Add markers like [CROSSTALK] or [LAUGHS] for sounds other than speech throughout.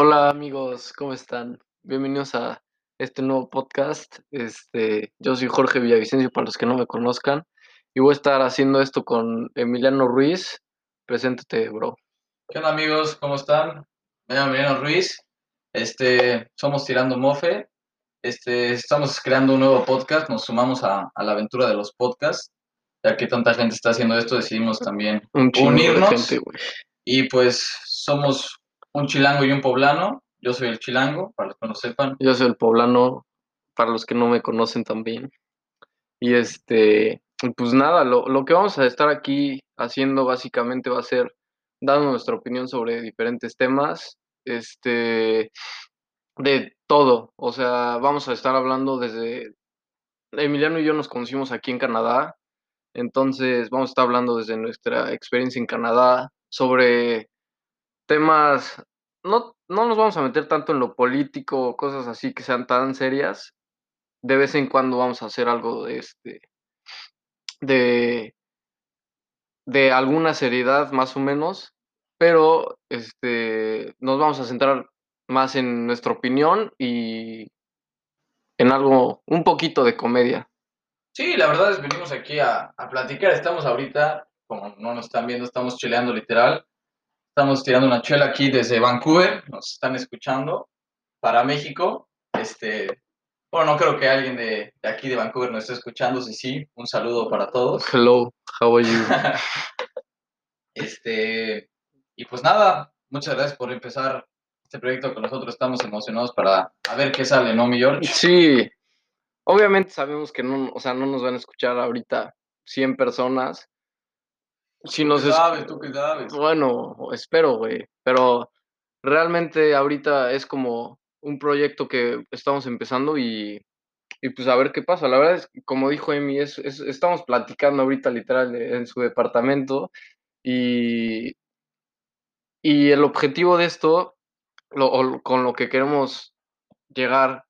Hola amigos, ¿cómo están? Bienvenidos a este nuevo podcast. Este, yo soy Jorge Villavicencio para los que no me conozcan y voy a estar haciendo esto con Emiliano Ruiz. Preséntate, bro. ¿Qué onda amigos? ¿Cómo están? Me llamo Emiliano Ruiz. Este, somos Tirando Mofe. Este, estamos creando un nuevo podcast. Nos sumamos a, a la aventura de los podcasts. Ya que tanta gente está haciendo esto, decidimos también Un unirnos. gente. Y pues somos un chilango y un poblano. Yo soy el chilango, para los que no sepan. Yo soy el poblano, para los que no me conocen también. Y este, pues nada, lo, lo que vamos a estar aquí haciendo básicamente va a ser dando nuestra opinión sobre diferentes temas, este, de todo. O sea, vamos a estar hablando desde, Emiliano y yo nos conocimos aquí en Canadá, entonces vamos a estar hablando desde nuestra experiencia en Canadá sobre temas, no, no nos vamos a meter tanto en lo político, cosas así que sean tan serias. De vez en cuando vamos a hacer algo de este, de, de alguna seriedad más o menos, pero este, nos vamos a centrar más en nuestra opinión y en algo, un poquito de comedia. Sí, la verdad es venimos aquí a, a platicar. Estamos ahorita, como no nos están viendo, estamos chileando literal. Estamos tirando una chela aquí desde Vancouver. Nos están escuchando para México. Este, bueno, no creo que alguien de, de aquí de Vancouver nos esté escuchando. Sí, sí, un saludo para todos. Hello, how are you? [LAUGHS] Este, y pues nada, muchas gracias por empezar este proyecto con nosotros. Estamos emocionados para a ver qué sale, ¿no, mi George? Sí, obviamente sabemos que no, o sea, no nos van a escuchar ahorita 100 personas. Si ¿Tú nos qué es- sabes? ¿Tú qué sabes? Bueno, espero, güey, pero realmente ahorita es como un proyecto que estamos empezando y, y pues a ver qué pasa. La verdad es como dijo Emi, es, es- estamos platicando ahorita literal en su departamento y, y el objetivo de esto, lo- o lo- con lo que queremos llegar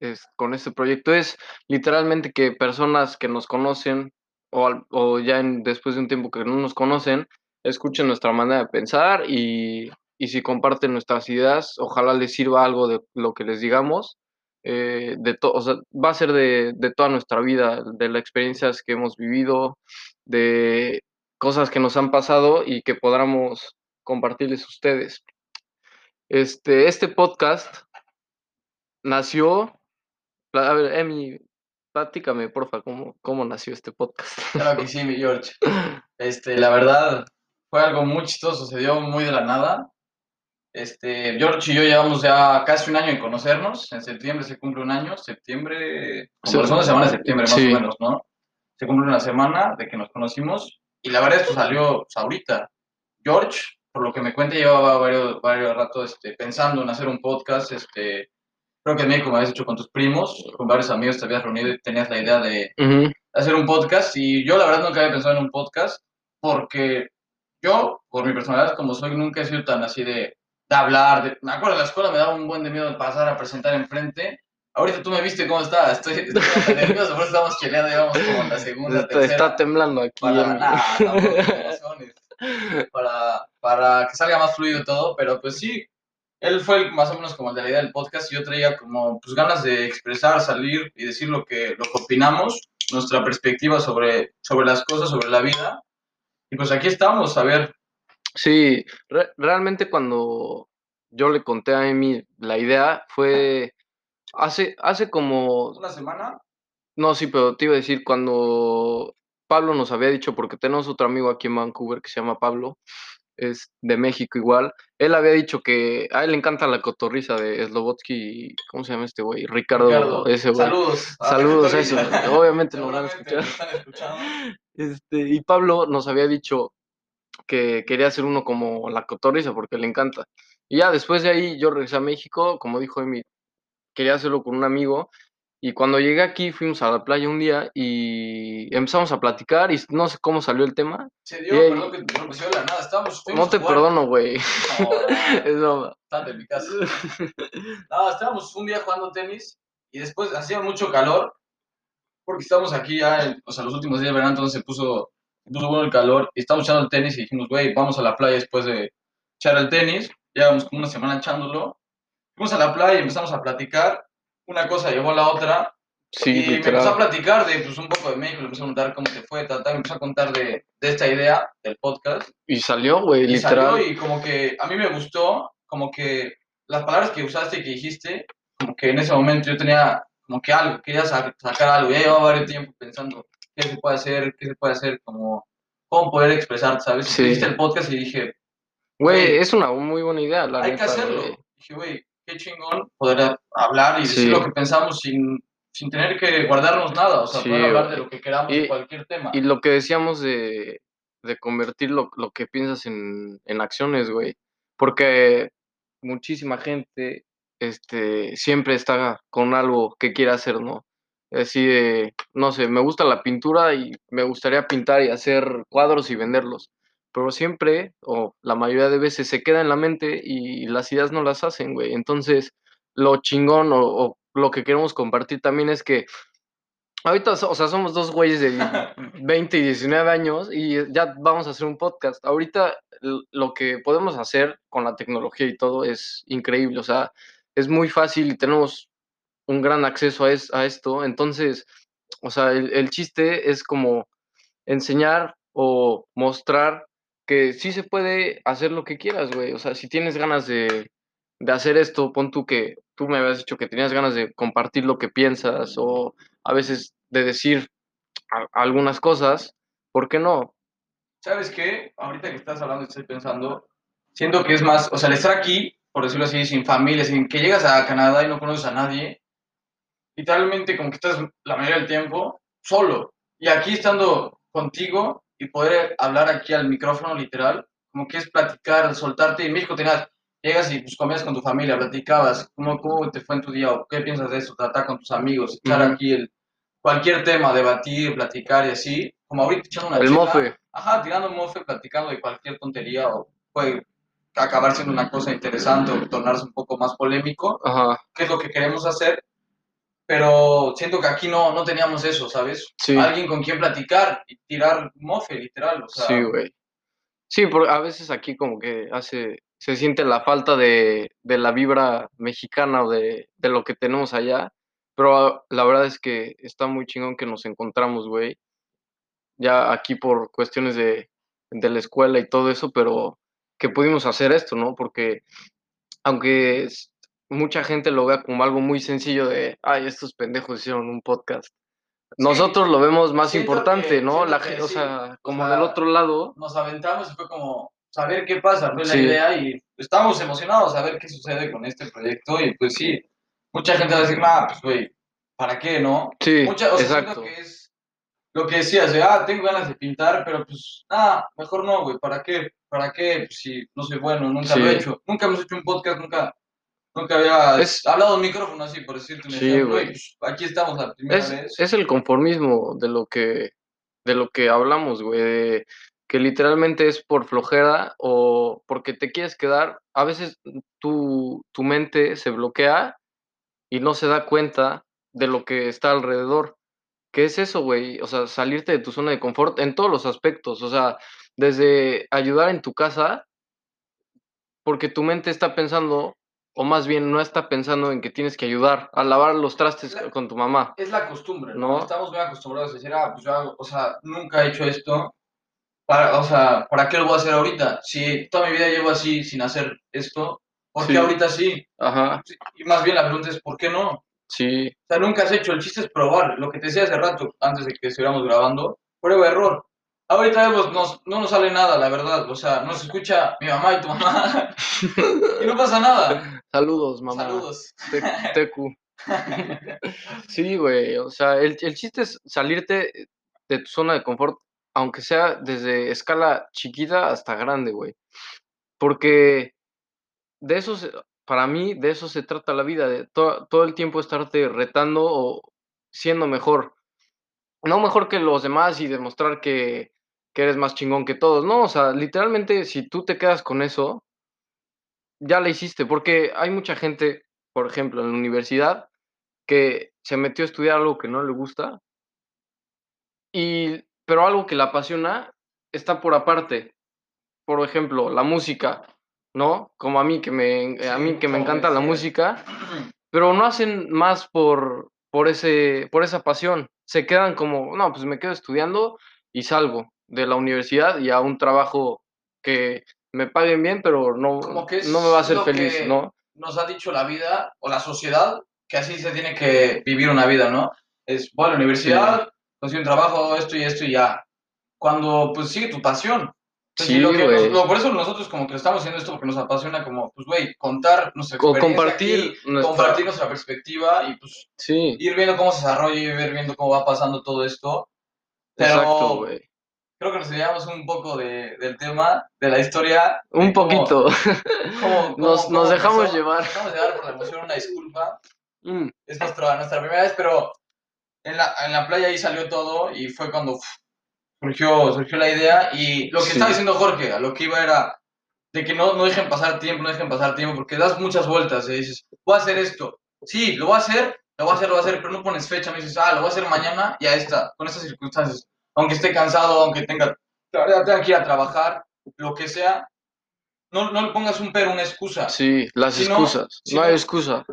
es, con este proyecto es literalmente que personas que nos conocen o, ya en- después de un tiempo que no nos conocen, escuchen nuestra manera de pensar y, y si comparten nuestras ideas, ojalá les sirva algo de lo que les digamos. eh, de to- o sea, va a ser de, de toda nuestra vida, de las experiencias que hemos vivido, de cosas que nos han pasado y que podamos compartirles a ustedes. Este, este podcast nació a ver, Emi, platícame, porfa, ¿cómo, cómo nació este podcast? Claro que sí, mi George. [LAUGHS] Este, la verdad, fue algo muy chistoso, se dio muy de la nada. Este, George y yo llevamos ya casi un año en conocernos. En septiembre se cumple un año. Septiembre, como Sí. la semana de septiembre, más Sí. o menos, ¿no? Se cumple una semana de que nos conocimos. Y la verdad, esto salió pues, ahorita. George, por lo que me cuenta, llevaba varios, varios ratos este, pensando en hacer un podcast. Este, creo que México me habías hecho con tus primos, con varios amigos te habías reunido y tenías la idea de, Ujú, hacer un podcast y yo la verdad nunca había pensado en un podcast porque yo, por mi personalidad como soy, nunca he sido tan así de, de hablar. de- me acuerdo en la escuela me daba un buen de miedo de pasar a presentar enfrente. Ahorita tú me viste cómo está, estoy, estoy nervioso, por eso estamos cheleando, ya vamos como en la segunda, Está, tercera. está temblando aquí. para, nada, [LAUGHS] emociones. para, para que salga más fluido todo, pero pues sí, él fue el- más o menos como el de la idea del podcast y yo traía como pues ganas de expresar, salir y decir lo que, lo que opinamos, nuestra perspectiva sobre, sobre las cosas, sobre la vida. Y pues aquí estamos, a ver, Sí, re- realmente cuando yo le conté a Emi la idea fue hace, hace como, una semana. no, sí, pero te iba a decir cuando Pablo nos había dicho, porque tenemos otro amigo aquí en Vancouver que se llama Pablo, es de México igual, él había dicho que a él le encanta la cotorriza de Slobotsky, ¿cómo se llama este güey? Ricardo, Ricardo, ese güey. saludos. Saludos a eso, obviamente nos van a escuchar. [LAUGHS] Este, y Pablo nos había dicho que quería hacer uno como la cotorriza porque le encanta. Y ya después de ahí yo regresé a México, como dijo Emi, quería hacerlo con un amigo. Y cuando llegué aquí fuimos a la playa un día y empezamos a platicar y no sé cómo salió el tema. Se dio, perdón que te interrumpí, de la nada, estábamos, No te jugar- perdono, güey. No, [LAUGHS] mi casa. [LAUGHS] Estábamos un día jugando tenis y después hacía mucho calor porque estamos aquí ya, en- o sea, los últimos días de verano, entonces se puso, se puso bueno el calor y estábamos echando el tenis y dijimos, güey, vamos a la playa después de echar el tenis. Llevamos como una semana echándolo fuimos a la playa y empezamos a platicar, una cosa llevó a la otra, Sí, y me empezó a literal. platicar de pues, un poco de México, le empezó a contar cómo te fue, tal, tal, me empezó a contar de, de esta idea del podcast, Y salió, güey, y salió literal. y como que a mí me gustó, como que las palabras que usaste y que dijiste, como que en ese momento yo tenía como que algo, quería sa- sacar algo, ya llevaba varios tiempo pensando qué se puede hacer, qué se puede hacer, como cómo poder expresar, ¿sabes? Sí. Hiciste el podcast y dije, Güey, es una muy buena idea, la hay neta, que hacerlo. güey. Dije, güey, qué chingón poder hablar y decir Sí. lo que pensamos sin, sin tener que guardarnos nada, o sea, Sí, poder hablar de lo que queramos, Y- de cualquier tema. Y lo que decíamos de, de convertir lo, lo que piensas en, en acciones, güey. Porque muchísima gente este, siempre está con algo que quiere hacer, ¿no? Así de, no sé, me gusta la pintura y me gustaría pintar y hacer cuadros y venderlos. Pero siempre, o la mayoría de veces, se queda en la mente y las ideas no las hacen, güey. Entonces, lo chingón o, o lo que queremos compartir también es que Ahorita, o sea, somos dos güeyes de [LAUGHS] 20 y 19 años y ya vamos a hacer un podcast. Ahorita lo que podemos hacer con la tecnología y todo es increíble, o sea, es muy fácil y tenemos un gran acceso a, es- a esto. Entonces, o sea, el, el chiste es como enseñar o mostrar que sí se puede hacer lo que quieras, güey. O sea, si tienes ganas de, de hacer esto, pon tú que tú me habías dicho que tenías ganas de compartir lo que piensas o a veces de decir algunas cosas, ¿por qué no? ¿Sabes qué? Ahorita que estás hablando, estoy pensando, siento que es más, o sea, el estar aquí, por decirlo así, sin familia, sin que llegas a Canadá y no conoces a nadie, literalmente como que estás la mayoría del tiempo solo. Y aquí estando contigo y poder hablar aquí al micrófono literal, como que es platicar, soltarte. En México tenías, llegas y pues comías con tu familia, platicabas, ¿cómo, cómo te fue en tu día? o ¿Qué piensas de eso? Tratar con tus amigos, echar Ujú. aquí el, cualquier tema, debatir, platicar y así. Como ahorita echando una El chela, mofe. Ajá, tirando mofe, platicando de cualquier tontería o puede acabar siendo una cosa interesante o tornarse un poco más polémico, Ajá, que es lo que queremos hacer, pero siento que aquí no, no teníamos eso, ¿sabes? Sí. Alguien con quien platicar y tirar mofe, literal, o sea, sí, güey. Sí, porque a veces aquí como que hace, se siente la falta de, de la vibra mexicana o de, de lo que tenemos allá, pero ah, la verdad es que está muy chingón que nos encontramos, güey. Ya aquí por cuestiones de, de la escuela y todo eso, pero que pudimos hacer esto, ¿no? Porque aunque es- mucha gente lo vea como algo muy sencillo de, ay, estos pendejos hicieron un podcast. Nosotros lo vemos más importante, que- ¿no? La gente, o sea, o como sea, del otro lado, nos aventamos y fue como saber qué pasa, fue la idea y estábamos emocionados a ver qué sucede con este proyecto y pues sí, mucha gente va a decir, ah, pues güey, ¿para qué, no? sí, Mucha, o sea, exacto. que es lo que decías, de, ah, tengo ganas de pintar, pero pues, ah, mejor no, güey, ¿para qué? ¿Para qué? Pues, si no soy bueno, nunca lo he hecho. Nunca hemos hecho un podcast, nunca, nunca había Es- hablado un micrófono así, por decirte un Sí, ejemplo, güey. y pues, aquí estamos la primera Es, vez. es el conformismo de lo que, de lo que hablamos, güey, de que literalmente es por flojera o porque te quieres quedar. A veces tu, tu mente se bloquea y no se da cuenta de lo que está alrededor. ¿Qué es eso, güey? O sea, salirte de tu zona de confort en todos los aspectos. O sea, desde ayudar en tu casa, porque tu mente está pensando, o más bien no está pensando en que tienes que ayudar a lavar los trastes La- con tu mamá. es la costumbre, ¿no? ¿No? Estamos muy acostumbrados a decir, ah, pues yo hago, o sea, nunca he hecho esto, para, o sea, ¿para qué lo voy a hacer ahorita? Si toda mi vida llevo así sin hacer esto, ¿por qué Sí. ahorita sí? Ajá, Y más bien la pregunta es, ¿por qué no? O sí, sea, nunca has hecho, el chiste es probar, lo que te decía hace rato, antes de que estuviéramos grabando, prueba error. Ahorita vemos, nos- no nos sale nada, la verdad, o sea, nos escucha mi mamá y tu mamá, [LAUGHS] y no pasa nada. Saludos, mamá. Saludos. Tecu. [LAUGHS] Sí, güey. O sea, el, el chiste es salirte de tu zona de confort, aunque sea desde escala chiquita hasta grande, güey. Porque de eso, se- para mí, de eso se trata la vida, de to- todo el tiempo estarte retando o siendo mejor. No mejor que los demás y demostrar que, que eres más chingón que todos. No, o sea, literalmente, si tú te quedas con eso, ya la hiciste, porque hay mucha gente, por ejemplo, en la universidad, que se metió a estudiar algo que no le gusta, y, pero algo que la apasiona está por aparte. Por ejemplo, la música, ¿no? Como a mí que me, Sí, a mí que me encanta la música, [CLEARS THROAT] pero no hacen más por, por, ese, por esa pasión. Se quedan como, no, pues me quedo estudiando y salgo de la universidad y a un trabajo que me paguen bien, pero no, Como que no me va a hacer feliz, ¿no? nos ha dicho la vida o la sociedad que así se tiene que vivir una vida, ¿no? Es, voy a la universidad, consigo un trabajo, esto y esto y ya. Cuando, pues, sigue tu pasión. Entonces, Sí, lo que nos- lo- por eso nosotros como que estamos haciendo esto porque nos apasiona como, pues, güey, contar nuestra experiencia compartir aquí, nuestra- compartir nuestra perspectiva y, pues, Sí, ir viendo cómo se desarrolla y ir viendo cómo va pasando todo esto. Pero exacto, güey. Creo que nos desviamos un poco de, del tema, de la historia. Un cómo- poquito. [LAUGHS] cómo- Nos- cómo- nos cómo dejamos llevar. Nos dejamos llevar por la emoción, una disculpa. Mm, Es nuestra, nuestra primera vez, pero en la, en la playa ahí salió todo y fue cuando uf, surgió, surgió la idea. Y lo que Sí. estaba diciendo Jorge, a lo que iba era de que no, no dejen pasar tiempo, no dejen pasar tiempo, porque das muchas vueltas y dices, voy a hacer esto. Sí, lo voy a hacer, lo voy a hacer, lo voy a hacer, pero no pones fecha, me dices, ah, lo voy a hacer mañana y a esta, con estas circunstancias. Aunque esté cansado, aunque tenga, tenga que ir a trabajar, lo que sea, no, no le pongas un pero, una excusa. sí, las excusas. no hay excusa.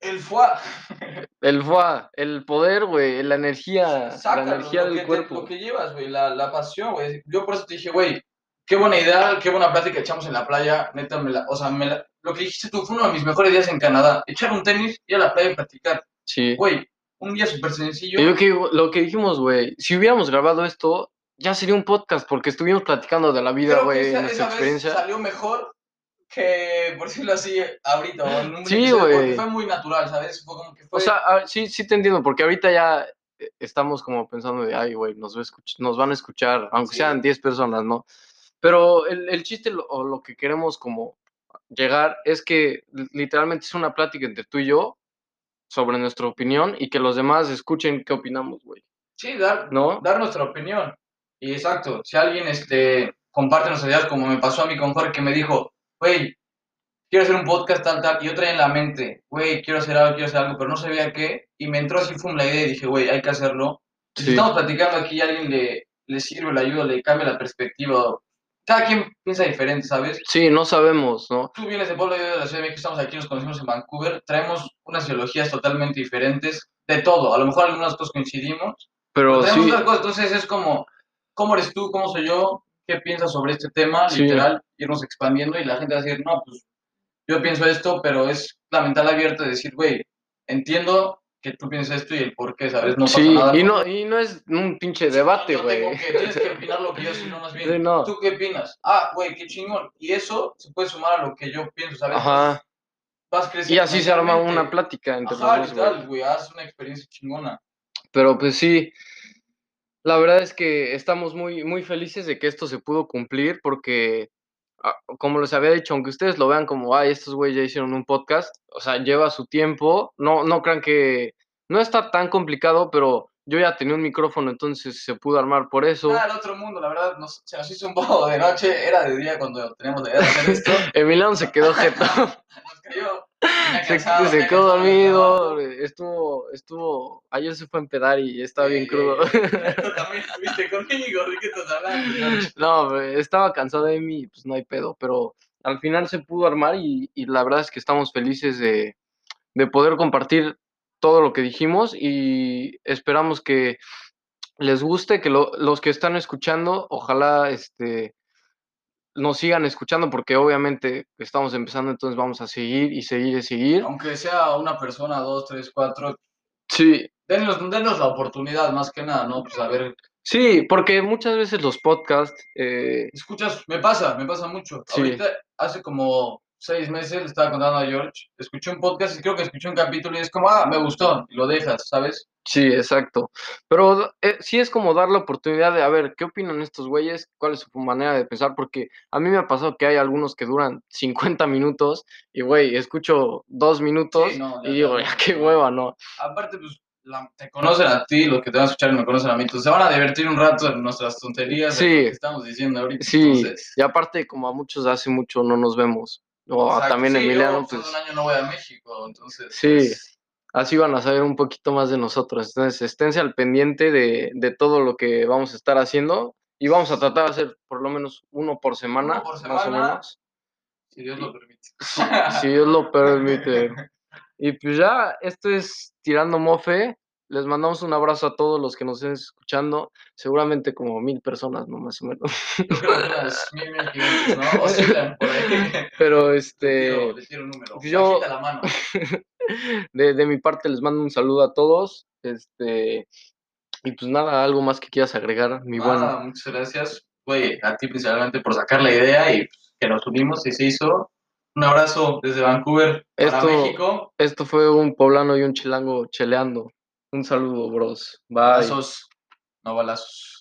El fue El fuá, el poder, güey, la energía, Sácalo, la energía del que te- cuerpo. lo que llevas, güey, la, la pasión, güey. Yo por eso te dije, güey, qué buena idea, qué buena plática echamos en la playa, neta, me la, o sea, me la- lo que dijiste tú fue uno de mis mejores días en Canadá. Echar un tenis, ir a la playa y practicar. Sí. Güey, un día súper sencillo. Y lo que, lo que dijimos, güey, si hubiéramos grabado esto, ya sería un podcast porque estuvimos platicando de la vida, güey, nuestra vez experiencia. salió mejor que, por decirlo así, ahorita. o en un Sí, güey. Porque fue muy natural, ¿sabes? Fue como que fue... O sea, a- sí, sí te entiendo, porque ahorita ya eh, estamos como pensando de, ay, güey, nos, van a escuchar, aunque Sí. sean 10 personas, ¿no? Pero el, el chiste lo- o lo que queremos como llegar es que li- literalmente es una plática entre tú y yo sobre nuestra opinión y que los demás escuchen qué opinamos, güey, sí, dar, ¿no? dar nuestra opinión. Y exacto, si alguien este, comparte nuestras ideas, como me pasó a mí con Jorge, que me dijo, güey, quiero hacer un podcast tal, tal, y yo traía en la mente, güey, quiero hacer algo, quiero hacer algo, pero no sabía qué, y me entró así, fue la idea, y dije, güey, hay que hacerlo. Si estamos platicando aquí y a alguien le, le sirve, le ayuda, le cambia la perspectiva, cada quien piensa diferente, ¿sabes? Sí, no sabemos, ¿no? Tú vienes de Puebla, yo de la Ciudad de México, estamos aquí, nos conocimos en Vancouver, traemos unas ideologías totalmente diferentes, de todo, a lo mejor algunas cosas coincidimos, Pero tenemos sí, otras cosas, entonces es como, ¿cómo eres tú? ¿Cómo soy yo? ¿Qué piensas sobre este tema? Sí. Literal, irnos expandiendo y la gente va a decir, no, pues yo pienso esto, pero es la mental abierta de decir, güey, entiendo que tú piensas esto y el por qué, ¿sabes? No pasa sí, nada. y no, y no es un pinche debate, güey. que, tienes que opinar lo que yo, sino más bien, Sí, no. ¿tú qué opinas? Ah, güey, qué chingón. Y eso se puede sumar a lo que yo pienso, ¿sabes? Ajá. Vas creciendo Y así se arma una plática entre Ajá, los dos, güey. haz una experiencia chingona. Pero pues sí, la verdad es que estamos muy, muy felices de que esto se pudo cumplir porque, como les había dicho, aunque ustedes lo vean como, ay, estos güeyes ya hicieron un podcast, o sea, lleva su tiempo, no, no crean que no está tan complicado, pero yo ya tenía un micrófono, entonces se pudo armar por eso. Nada, el otro mundo, la verdad, nos, se nos hizo un poco de noche, era de día cuando teníamos la idea de hacer esto. [LAUGHS] Emiliano se quedó jeto, [LAUGHS] Nos cayó. Se, quedó dormido, estuvo, estuvo, ayer se fue a empedar y estaba bien crudo. Eh, [LAUGHS] Tú también estuviste conmigo, ¿de qué estás hablando? No, estaba cansado de mí, pues no hay pedo, pero al final se pudo armar y, y la verdad es que estamos felices de, de poder compartir todo lo que dijimos y esperamos que les guste, que lo- los que están escuchando, ojalá este, nos sigan escuchando porque obviamente estamos empezando, entonces vamos a seguir y seguir y seguir. Aunque sea una persona, dos, tres, cuatro, Sí, denos, denos la oportunidad más que nada, ¿no? Pues a ver, sí, porque muchas veces los podcasts, eh, escuchas, me pasa, me pasa mucho. Sí. Ahorita, hace como seis meses, le estaba contando a George, escuché un podcast y creo que escuché un capítulo y es como, ah, me gustó, y lo dejas, ¿sabes? Sí, exacto. Pero eh, sí es como dar la oportunidad de, a ver, ¿qué opinan estos güeyes? ¿Cuál es su manera de pensar? Porque a mí me ha pasado que hay algunos que duran 50 minutos y, güey, escucho dos minutos Sí, no, ya y digo, ya qué no. hueva, ¿no? Aparte, pues, la- te conocen a ti, los que te van a escuchar me conocen a mí, entonces se van a divertir un rato en nuestras tonterías, Sí. de lo que estamos diciendo ahorita. Sí, entonces, y aparte, como a muchos hace mucho no nos vemos, o exacto, también sí, yo, Emiliano, pues, un año no voy a México, entonces, Sí. pues, así van a saber un poquito más de nosotros. Entonces, esténse al pendiente de, de todo lo que vamos a estar haciendo y vamos a tratar de hacer por lo menos uno por semana, Uno por más o semana. menos. Si Dios lo permite. si Dios lo permite. [LAUGHS] Y pues ya, esto es Tirando Mofe. Les mandamos un abrazo a todos los que nos estén escuchando. Seguramente como mil personas, ¿no? Más o menos. Yo creo que unas mil, mil quinientos, ¿no? [LAUGHS] Oscilan por ahí. Pero [LAUGHS] este, tiro, un número. yo- la mano. [LAUGHS] de, de mi parte les mando un saludo a todos. Este, y pues nada, algo más que quieras agregar, mi buen. Nada, muchas gracias, güey, a ti principalmente por sacar la idea y pues, que nos unimos y se hizo. Un abrazo desde Vancouver para Esto- México. Esto fue un poblano y un chilango cheleando. Un saludo, bros. Bye. Abrazos, no balazos.